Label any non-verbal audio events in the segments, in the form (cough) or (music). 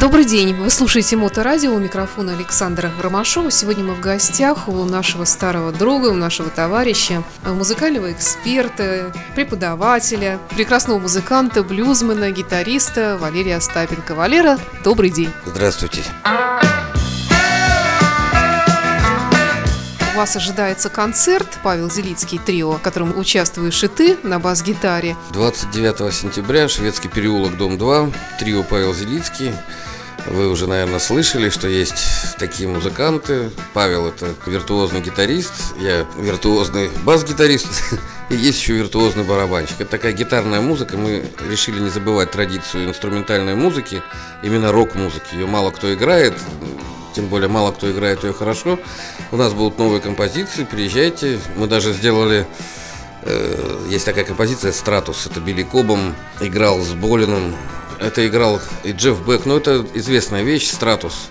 Добрый день, вы слушаете Моторадио, у микрофона Александра Ромашова. Сегодня мы в гостях у нашего старого друга, у нашего товарища, музыкального эксперта, преподавателя, прекрасного музыканта, блюзмена, гитариста Валерия Остапенко. Валера, добрый день. Здравствуйте. У вас ожидается концерт Павел Зелицкий трио, в котором участвуешь и ты на бас-гитаре. 29 сентября, Шведский переулок, дом 2, трио Павел Зелицкий. Вы уже, наверное, слышали, что есть такие музыканты. Павел – это виртуозный гитарист, я виртуозный бас-гитарист, (laughs) и есть еще виртуозный барабанщик. Это такая гитарная музыка. Мы решили не забывать традицию инструментальной музыки, именно рок-музыки. Ее мало кто играет, тем более мало кто играет ее хорошо. У нас будут новые композиции, приезжайте. Мы даже сделали э, есть такая композиция «Стратус». Это Билли Кобом играл с Болином это играл и Джефф Бек, но это известная вещь, стратус.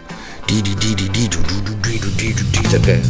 Такая.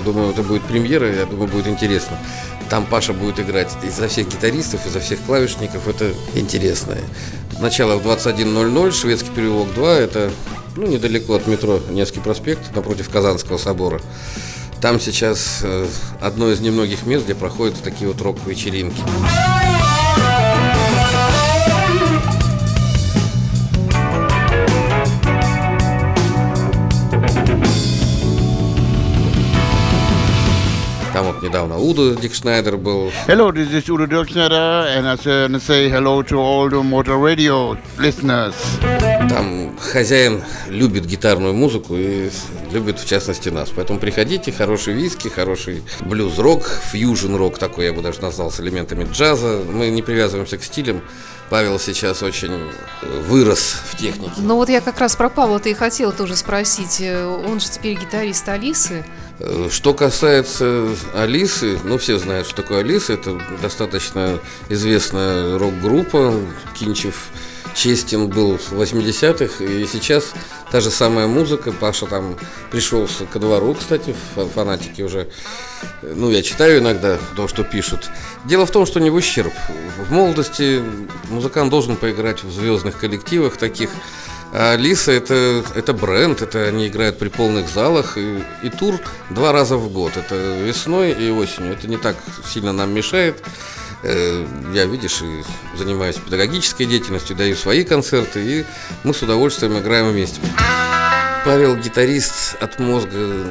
Думаю, это будет премьера, я думаю, будет интересно. Там Паша будет играть изо всех гитаристов, изо всех клавишников, это интересно. Начало в 21.00, Шведский переулок 2, это ну, недалеко от метро Невский проспект, напротив Казанского собора. Там сейчас э, одно из немногих мест, где проходят такие вот рок-вечеринки. недавно Удо Дикшнайдер был. Hello, this is Udo Dirkschneider, and I want to say hello to all the Motor Radio listeners. Там хозяин любит гитарную музыку и любит в частности нас. Поэтому приходите, хороший виски, хороший блюз-рок, фьюжн-рок такой, я бы даже назвал, с элементами джаза. Мы не привязываемся к стилям. Павел сейчас очень вырос в технике. Ну вот я как раз про Павла-то и хотела тоже спросить. Он же теперь гитарист Алисы. Что касается Алисы, ну все знают, что такое Алиса. Это достаточно известная рок-группа. Кинчев честен был в 80-х, и сейчас та же самая музыка. Паша там пришелся ко двору, кстати, фанатики уже. Ну, я читаю иногда то, что пишут. Дело в том, что не в ущерб. В молодости музыкант должен поиграть в звездных коллективах таких, а Лиса это, это бренд, это они играют при полных залах и, и тур два раза в год. Это весной и осенью. Это не так сильно нам мешает. Э, я, видишь, занимаюсь педагогической деятельностью, даю свои концерты, и мы с удовольствием играем вместе. Павел гитарист от мозга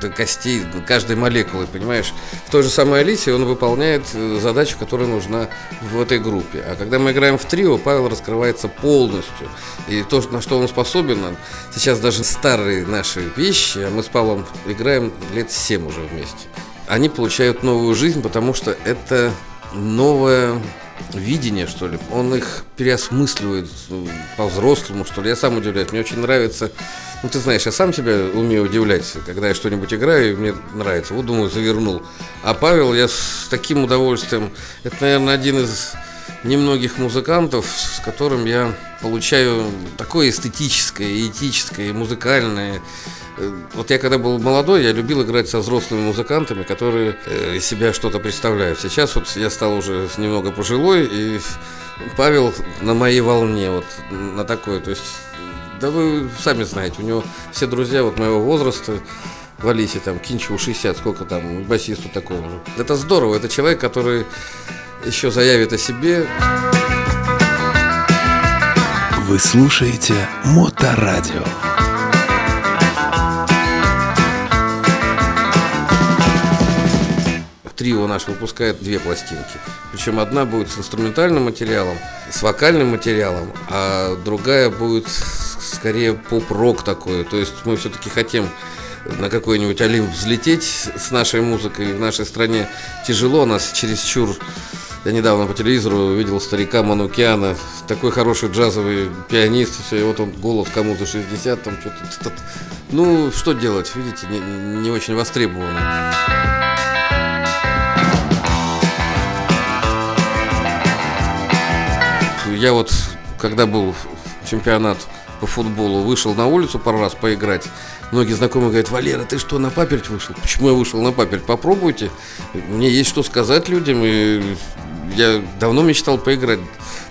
до костей, каждой молекулы, понимаешь? В той же самой Алисе он выполняет э, задачу, которая нужна в этой группе. А когда мы играем в трио, Павел раскрывается полностью. И то, на что он способен, сейчас даже старые наши вещи, а мы с Павлом играем лет 7 уже вместе. Они получают новую жизнь, потому что это новое видение, что ли. Он их переосмысливает э, по-взрослому, что ли. Я сам удивляюсь. Мне очень нравится ну, ты знаешь, я сам себя умею удивлять, когда я что-нибудь играю, и мне нравится. Вот, думаю, завернул. А Павел, я с таким удовольствием... Это, наверное, один из немногих музыкантов, с которым я получаю такое эстетическое, этическое, музыкальное. Э, вот я когда был молодой, я любил играть со взрослыми музыкантами, которые э, из себя что-то представляют. Сейчас вот я стал уже немного пожилой, и Павел на моей волне, вот на такой, то есть да вы сами знаете, у него все друзья вот моего возраста, в Алисе, там, Кинчеву 60, сколько там, басисту такого же. Это здорово, это человек, который еще заявит о себе. Вы слушаете Моторадио. Трио наш выпускает две пластинки. Причем одна будет с инструментальным материалом, с вокальным материалом, а другая будет скорее поп-рок такой. То есть мы все-таки хотим на какой-нибудь Олимп взлететь с нашей музыкой. В нашей стране тяжело, нас чересчур... Я недавно по телевизору увидел старика Манукиана, такой хороший джазовый пианист, все, и вот он голос кому-то 60, там что-то... Ну, что делать, видите, не, не очень востребовано. Я вот, когда был чемпионат по футболу, вышел на улицу пару раз поиграть, Многие знакомые говорят, Валера, ты что, на паперть вышел? Почему я вышел на паперть? Попробуйте. Мне есть что сказать людям, и я давно мечтал поиграть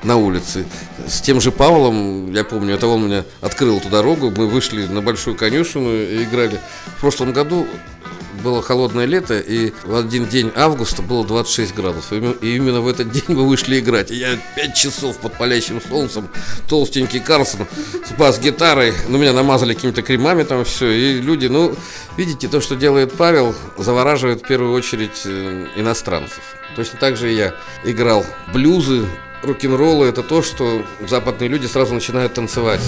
на улице. С тем же Павлом, я помню, это он меня открыл эту дорогу, мы вышли на большую конюшину и играли. В прошлом году было холодное лето, и в один день августа было 26 градусов. И именно в этот день (laughs) мы вышли играть. И я 5 часов под палящим солнцем, толстенький Карлсон с бас-гитарой. Ну, меня намазали какими-то кремами там все. И люди, ну, видите, то, что делает Павел, завораживает в первую очередь э, иностранцев. Точно так же я играл блюзы, рок-н-роллы. Это то, что западные люди сразу начинают танцевать.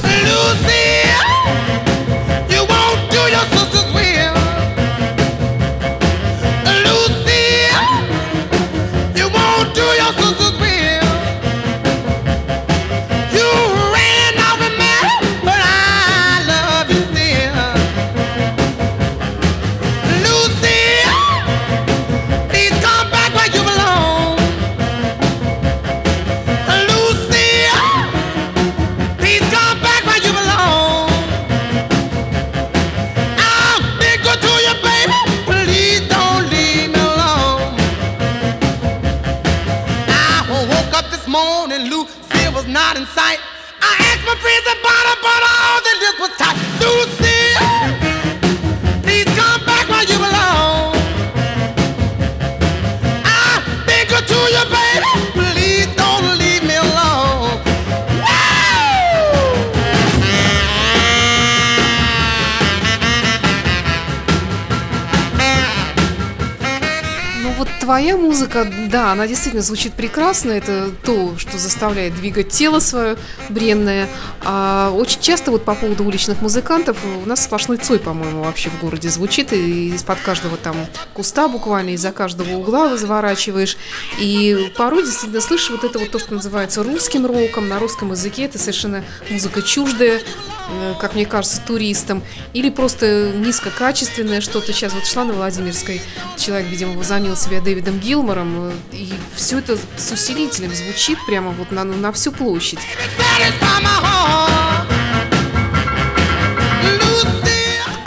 Твоя музыка, да, она действительно звучит прекрасно. Это то, что заставляет двигать тело свое бренное. А очень часто вот по поводу уличных музыкантов у нас сплошной цой, по-моему, вообще в городе звучит. И из-под каждого там куста буквально, из-за каждого угла вы заворачиваешь. И порой действительно слышишь вот это вот то, что называется русским роком. На русском языке это совершенно музыка чуждая Э, как мне кажется, туристам, или просто низкокачественное что-то. Сейчас вот шла на Владимирской, человек, видимо, возомнил себя Дэвидом Гилмором, э, и все это с усилителем звучит прямо вот на, на всю площадь.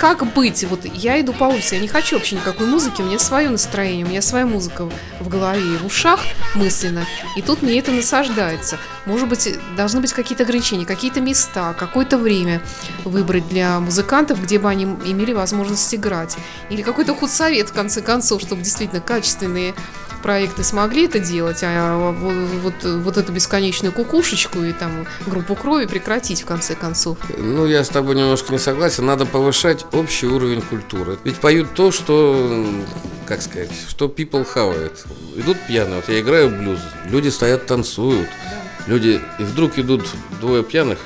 Как быть? Вот я иду по улице, я не хочу вообще никакой музыки, у меня свое настроение, у меня своя музыка в голове и в ушах мысленно, и тут мне это насаждается. Может быть, должны быть какие-то ограничения, какие-то места, какое-то время выбрать для музыкантов, где бы они имели возможность играть. Или какой-то худсовет, в конце концов, чтобы действительно качественные проекты смогли это делать, а вот, вот, вот эту бесконечную кукушечку и там группу крови прекратить в конце концов. Ну, я с тобой немножко не согласен. Надо повышать общий уровень культуры. Ведь поют то, что, как сказать, что people хавает. Идут пьяные, вот я играю блюз, люди стоят, танцуют. Люди, и вдруг идут двое пьяных,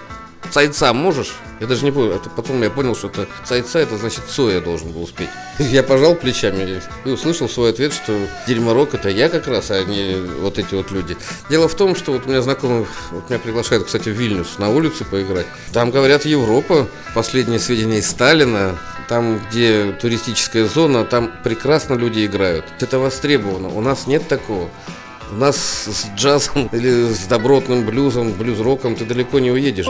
Цайца можешь? Я даже не помню. Это потом я понял, что это цайца, это значит Цоя должен был успеть. (laughs) Я пожал плечами и услышал свой ответ, что дерьморок это я как раз, а не вот эти вот люди. Дело в том, что вот у меня знакомый, вот меня приглашают, кстати, в Вильнюс на улице поиграть. Там, говорят, Европа, последние сведения из Сталина, там, где туристическая зона, там прекрасно люди играют. Это востребовано. У нас нет такого. У нас с джазом (laughs) или с добротным блюзом, блюз-роком ты далеко не уедешь.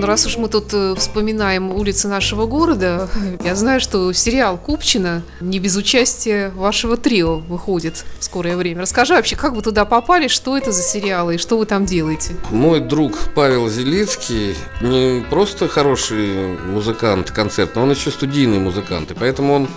Валер, ну раз уж мы тут э, вспоминаем улицы нашего города, (laughs) я знаю, что сериал Купчина не без участия вашего трио выходит в скорое время. Расскажи вообще, как вы туда попали, что это за сериалы и что вы там делаете? Мой друг Павел Зелицкий не просто хороший музыкант концертный, он еще студийный музыкант. И поэтому он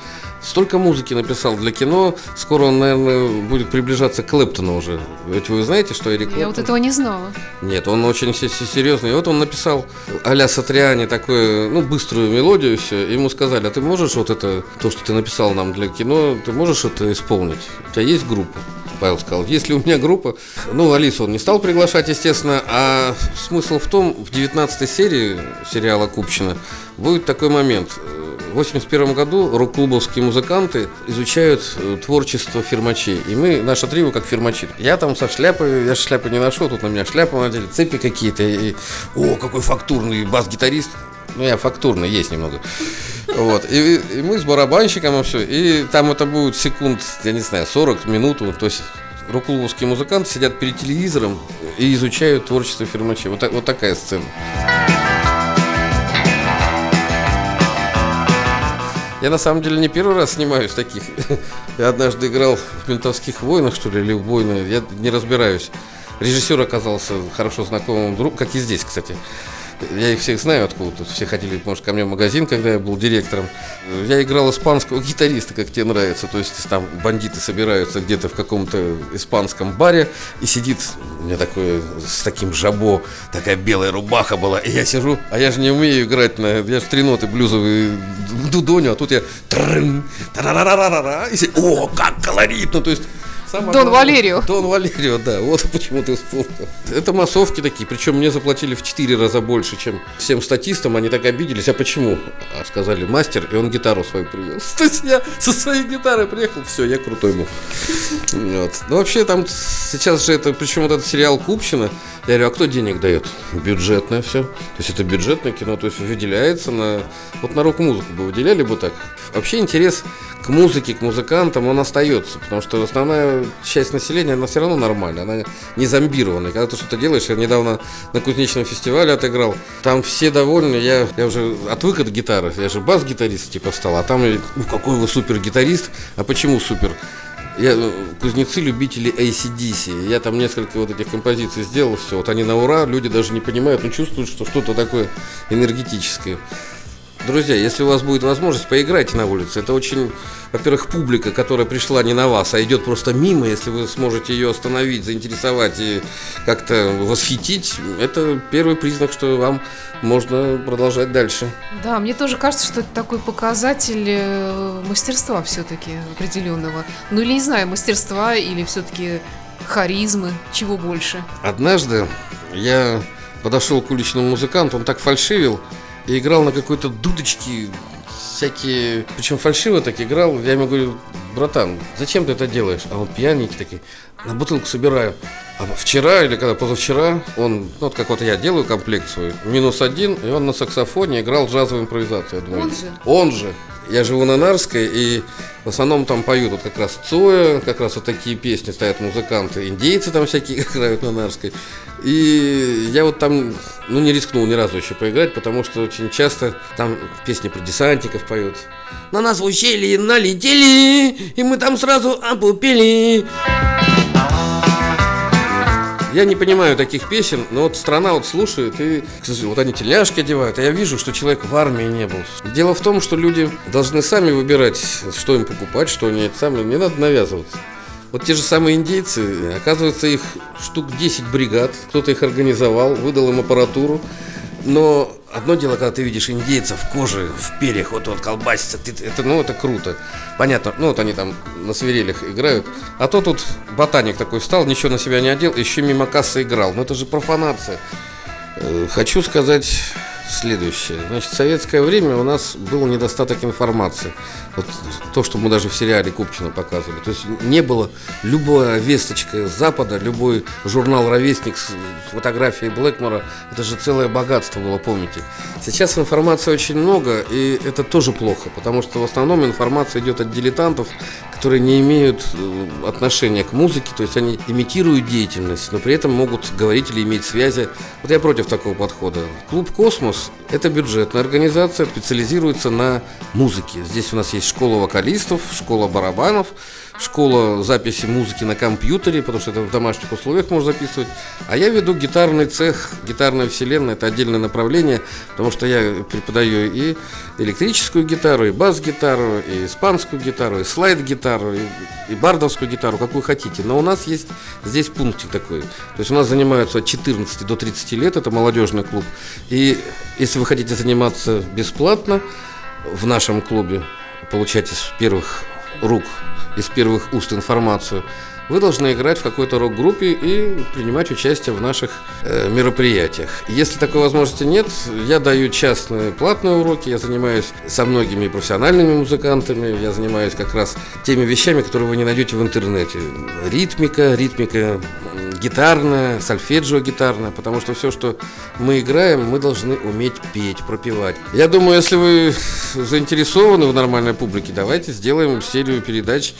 столько музыки написал для кино, скоро он, наверное, будет приближаться к Клэптону уже. Ведь вы знаете, что Эрик Я вот Клэптон- этого не знала. Нет, он очень се- се- серьезный. И вот он написал а-ля Сатриани такую, ну, быструю мелодию все. Ему сказали, а ты можешь вот это, то, что ты написал нам для кино, ты можешь это исполнить? У тебя есть группа? Павел сказал, если у меня группа, ну, Алису он не стал приглашать, естественно, а смысл в том, в 19 серии сериала Купчина будет такой момент. В 81 году рок-клубовские музыканты изучают э, творчество фирмачей. И мы, наша трио, как фирмачи. Я там со шляпой, я шляпы не ношу, тут на меня шляпу надели, цепи какие-то. И, о, какой фактурный бас-гитарист. Ну, я фактурный, есть немного. Вот. И, и мы с барабанщиком и все. И там это будет секунд, я не знаю, 40 минуту. То есть рок-клубовские музыканты сидят перед телевизором и изучают творчество фирмачей. Вот, вот такая сцена. Я на самом деле не первый раз снимаюсь таких. (laughs) Я однажды играл в ментовских войнах, что ли, или в войны. Я не разбираюсь. Режиссер оказался хорошо знакомым другом, как и здесь, кстати. Я их всех знаю откуда. Тут все ходили, может, ко мне в магазин, когда я был директором. Я играл испанского гитариста, как тебе нравится. То есть там бандиты собираются где-то в каком-то испанском баре, и сидит у меня такой с таким жабо, такая белая рубаха была. И я сижу, а я же не умею играть на... Я же три ноты блюзовые дудоню, а тут я... и О, как колоритно! То есть Самое Дон главное- Валерио. Дон Валерио, да, вот почему ты вспомнил. Это массовки такие, причем мне заплатили в 4 раза больше, чем всем статистам, они так обиделись. А почему? А сказали, мастер, и он гитару свою привез. (laughs) То есть я со своей гитарой приехал, все, я крутой был. Вот. Ну, вообще там сейчас же это, причем вот этот сериал Купчина, я говорю, а кто денег дает? Бюджетное все. То есть это бюджетное кино, то есть выделяется на... Вот на рок-музыку бы выделяли бы так. Вообще интерес к музыке, к музыкантам, он остается, потому что основная часть населения, она все равно нормальная, она не зомбированная. Когда ты что-то делаешь, я недавно на кузнечном фестивале отыграл, там все довольны, я, я уже отвык от гитары, я же бас-гитарист типа стал, а там, ну, какой вы супер-гитарист, а почему супер? Я, э, кузнецы любители ACDC. Я там несколько вот этих композиций сделал, все. Вот они на ура, люди даже не понимают, но чувствуют, что что-то такое энергетическое. Друзья, если у вас будет возможность, поиграйте на улице. Это очень, во-первых, публика, которая пришла не на вас, а идет просто мимо. Если вы сможете ее остановить, заинтересовать и как-то восхитить, это первый признак, что вам можно продолжать дальше. Да, мне тоже кажется, что это такой показатель э, мастерства все-таки определенного. Ну или не знаю, мастерства или все-таки харизмы, чего больше. Однажды я подошел к уличному музыканту, он так фальшивил и играл на какой-то дудочке всякие, причем фальшиво так играл. Я ему говорю, братан, зачем ты это делаешь? А он пьяненький такой, на бутылку собираю. А вчера или когда позавчера он, ну, вот как вот я делаю комплект свой, минус один, и он на саксофоне играл джазовую импровизацию. Я думаю, Он же? Он же. Я живу на Нарской, и в основном там поют вот как раз Цоя, как раз вот такие песни стоят музыканты, индейцы там всякие (laughs) играют на Нарской. И я вот там, ну, не рискнул ни разу еще поиграть, потому что очень часто там песни про десантников поют. На нас в ущелье налетели, и мы там сразу опупели. Я не понимаю таких песен, но вот страна вот слушает, и вот они теляшки одевают, а я вижу, что человек в армии не был. Дело в том, что люди должны сами выбирать, что им покупать, что они сами, не надо навязываться. Вот те же самые индейцы, оказывается, их штук 10 бригад, кто-то их организовал, выдал им аппаратуру, но одно дело, когда ты видишь индейцев в коже, в перьях, вот вот колбасится, ты- это, ну, это круто. Понятно, ну, вот они там на свирелях играют. А то тут ботаник такой встал, ничего на себя не одел, еще мимо кассы играл. Ну, это же профанация. Э, Хочу сказать следующее. Значит, в советское время у нас был недостаток информации. Вот то, что мы даже в сериале Купчина показывали. То есть не было любая весточка с Запада, любой журнал «Ровесник» с фотографией Блэкмора. Это же целое богатство было, помните. Сейчас информации очень много, и это тоже плохо, потому что в основном информация идет от дилетантов, которые не имеют э, отношения к музыке, то есть они имитируют деятельность, но при этом могут говорить или иметь связи. Вот я против такого подхода. Клуб «Космос» – это бюджетная организация, специализируется на музыке. Здесь у нас есть школа вокалистов, школа барабанов, школа записи музыки на компьютере, потому что это в домашних условиях можно записывать. А я веду гитарный цех, гитарная вселенная, это отдельное направление, потому что я преподаю и электрическую гитару, и бас-гитару, и испанскую гитару, и слайд-гитару, и, и бардовскую гитару, какую хотите. Но у нас есть здесь пунктик такой. То есть у нас занимаются от 14 до 30 лет, это молодежный клуб. И если вы хотите заниматься бесплатно в нашем клубе, получать из первых рук, из первых уст информацию, вы должны играть в какой-то рок-группе и принимать участие в наших э, мероприятиях. Если такой возможности нет, я даю частные платные уроки, я занимаюсь со многими профессиональными музыкантами, я занимаюсь как раз теми вещами, которые вы не найдете в интернете. Ритмика, ритмика гитарная, сольфеджио гитарная, потому что все, что мы играем, мы должны уметь петь, пропевать. Я думаю, если вы заинтересованы в нормальной публике, давайте сделаем серию передач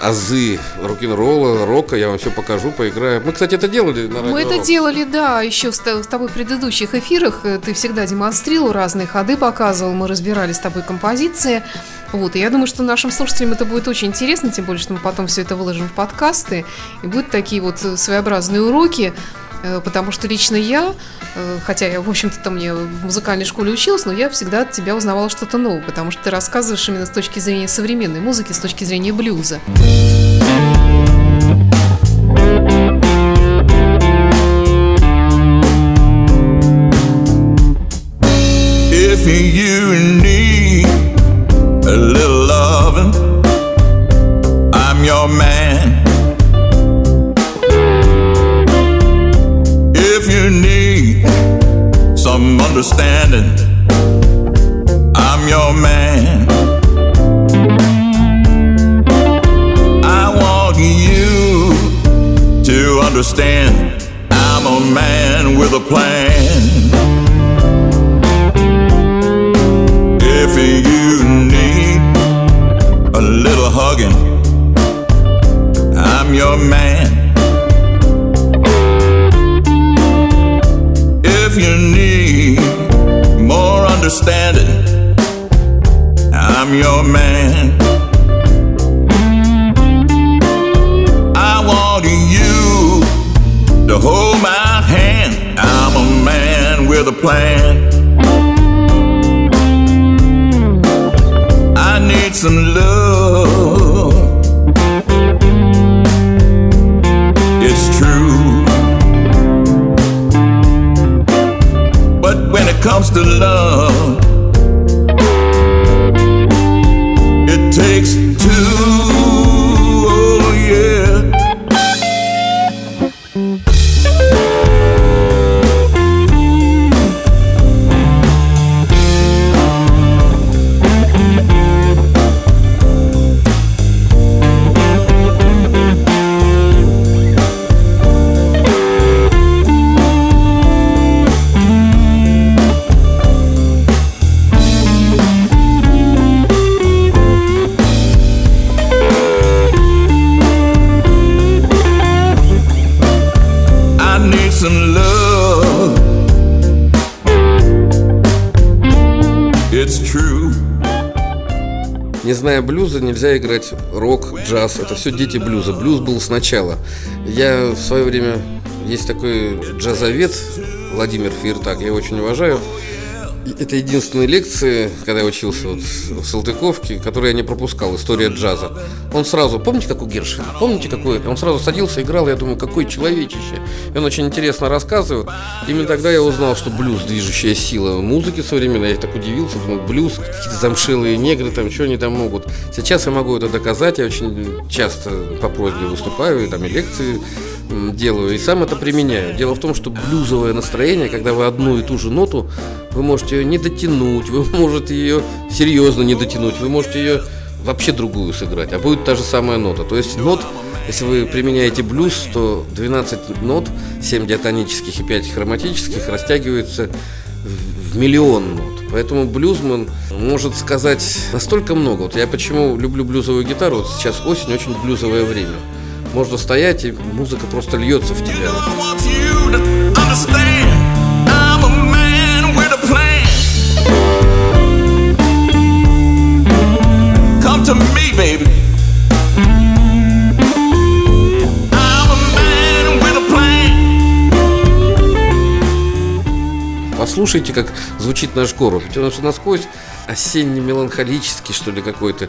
азы рок-н-ролла, рока, я вам все покажу, поиграю. Мы, кстати, это делали на радио Мы это делали, да, еще с, тобой в предыдущих эфирах. Э, Ты всегда демонстрировал разные ходы, показывал, мы разбирали с тобой композиции. Вот, и я думаю, что нашим слушателям это будет очень интересно, тем более, что мы потом все это выложим в подкасты, и будут такие вот э, своеобразные уроки, потому что лично я, э, хотя я, в общем-то, там мне в музыкальной школе училась, но я всегда от тебя узнавала что-то новое, потому что ты рассказываешь именно с точки зрения современной музыки, с точки зрения блюза. If you need more understanding, I'm your man. I want you to hold my hand. I'm a man with a plan. I need some love. Comes to love, it takes блюза, нельзя играть рок, джаз. Это все дети блюза. Блюз был сначала. Я в свое время... Есть такой джазовед Владимир Фиртак, я его очень уважаю. Это единственные лекции, когда я учился вот в Салтыковке, которые я не пропускал, история джаза. Он сразу, помните, как у Гершвина? Помните, какой Он сразу садился, играл, я думаю, какой человечище. И он очень интересно рассказывает. Именно тогда я узнал, что блюз – движущая сила музыки современной. Я так удивился, думаю, блюз, какие-то замшелые негры, там, что они там могут. Сейчас я могу это доказать, я очень часто по просьбе выступаю, и там и лекции делаю, и сам это применяю. Дело в том, что блюзовое настроение, когда вы одну и ту же ноту, вы можете ее (laughs) не дотянуть, вы можете ее серьезно не дотянуть, вы можете ее вообще другую сыграть, а будет та же самая нота. То есть нот, если вы применяете блюз, то 12 нот, 7 диатонических и 5 хроматических растягиваются в миллион нот. Поэтому блюзман может сказать настолько много. Вот я почему люблю блюзовую гитару, вот сейчас осень, очень блюзовое время. Можно стоять, и музыка просто льется в тебя. To me, baby. Послушайте, как звучит наш город. Он что насквозь осенне-меланхолический, что ли, какой-то.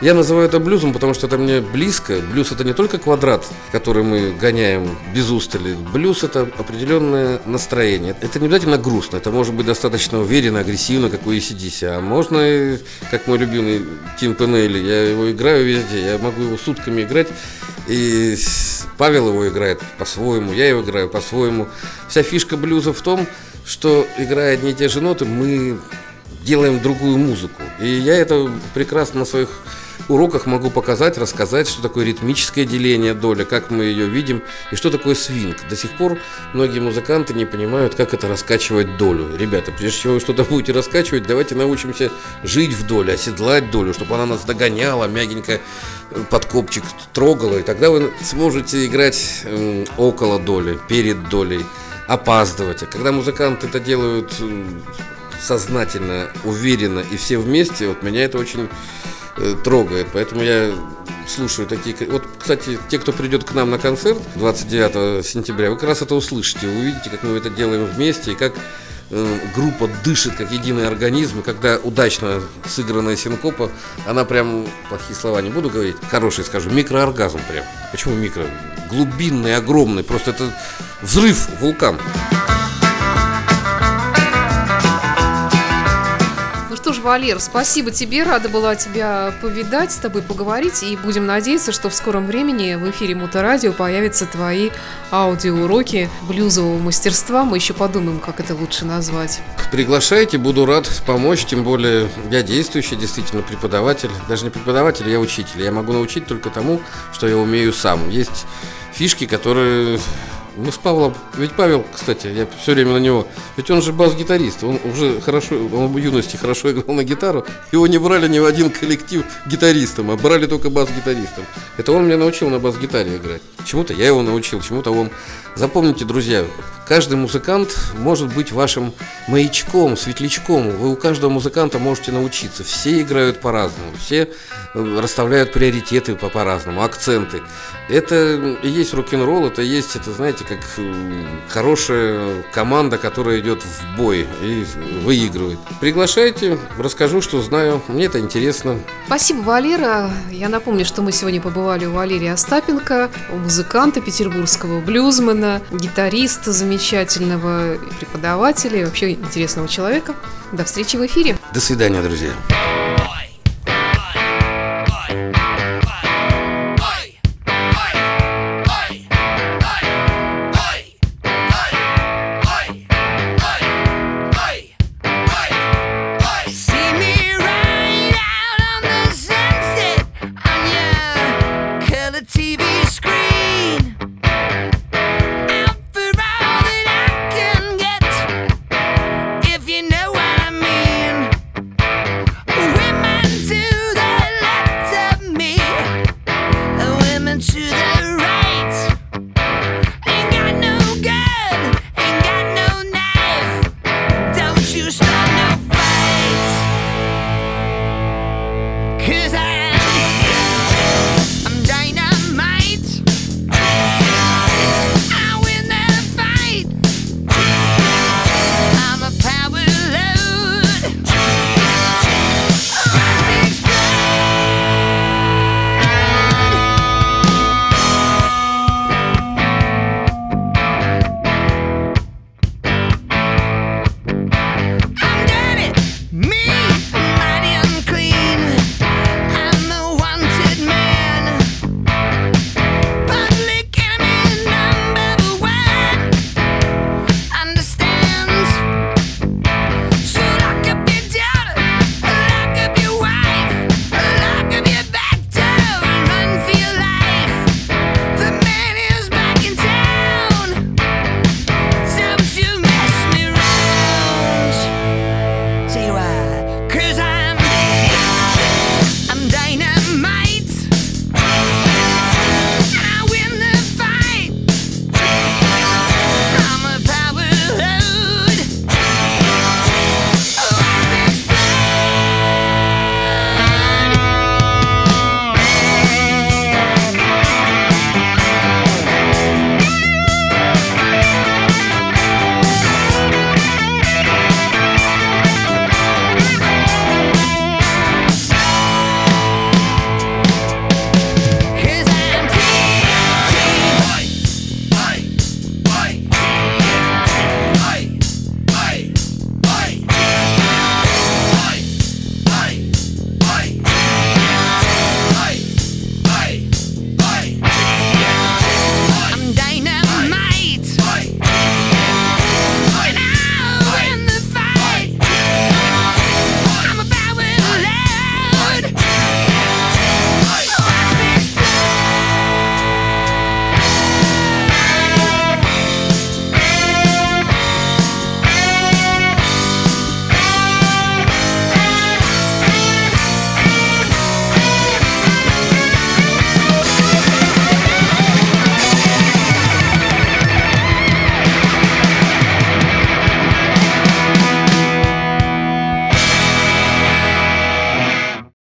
Я называю это блюзом, потому что это мне близко. Блюз это не только квадрат, который мы гоняем без устали. Блюз это определенное настроение. Это не обязательно грустно, это может быть достаточно уверенно, агрессивно, как у ACDC. А можно, как мой любимый Тим Пенелли, я его играю везде, я могу его сутками играть. И Павел его играет по-своему, я его играю по-своему. Вся фишка блюза в том, что играя одни и те же ноты, мы делаем другую музыку. И я это прекрасно на своих уроках могу показать, рассказать, что такое ритмическое деление доля, как мы ее видим, и что такое свинг. До сих пор многие музыканты не понимают, как это раскачивать долю. Ребята, прежде чем вы что-то будете раскачивать, давайте научимся жить в доле, оседлать долю, чтобы она нас догоняла, мягенько э, под копчик трогала, и тогда вы сможете играть около доли, перед долей, опаздывать. А когда музыканты это делают сознательно, уверенно и все вместе, вот меня это очень трогает. Поэтому я слушаю такие... Вот, кстати, те, кто придет к нам на концерт 29 сентября, вы как раз это услышите, увидите, как мы это делаем вместе, и как э, группа дышит как единый организм, и когда удачно сыгранная синкопа, она прям, плохие слова не буду говорить, хорошие скажу, микрооргазм прям. Почему микро? Глубинный, огромный, просто это взрыв, вулкан. Ну что ж, Валер, спасибо тебе, рада была тебя повидать, с тобой поговорить, и будем надеяться, что в скором времени в эфире Моторадио появятся твои аудиоуроки блюзового мастерства. Мы еще подумаем, как это лучше назвать. Приглашайте, буду рад помочь, тем более я действующий действительно преподаватель, даже не преподаватель, я учитель. Я могу научить только тому, что я умею сам. Есть фишки, которые мы с Павлом, ведь Павел, кстати, я все время на него, ведь он же бас-гитарист, он уже хорошо, он в юности хорошо играл на гитару, его не брали ни в один коллектив гитаристом, а брали только бас-гитаристом. Это он меня научил на бас-гитаре играть. Чему-то я его научил, чему-то он. Запомните, друзья, каждый музыкант может быть вашим маячком, светлячком. Вы у каждого музыканта можете научиться. Все играют по-разному, все э, расставляют приоритеты по- по-разному, акценты. Это и есть рок-н-ролл, это есть, это знаете, как м, хорошая команда, которая идет в бой и выигрывает. Приглашайте, расскажу, что знаю. Мне это интересно. Спасибо, Валера. Я напомню, что мы сегодня побывали у Валерия Остапенко, музыканта петербургского блюзмена, гитариста замечательного, преподавателя и вообще интересного человека. До встречи в эфире. До свидания, друзья.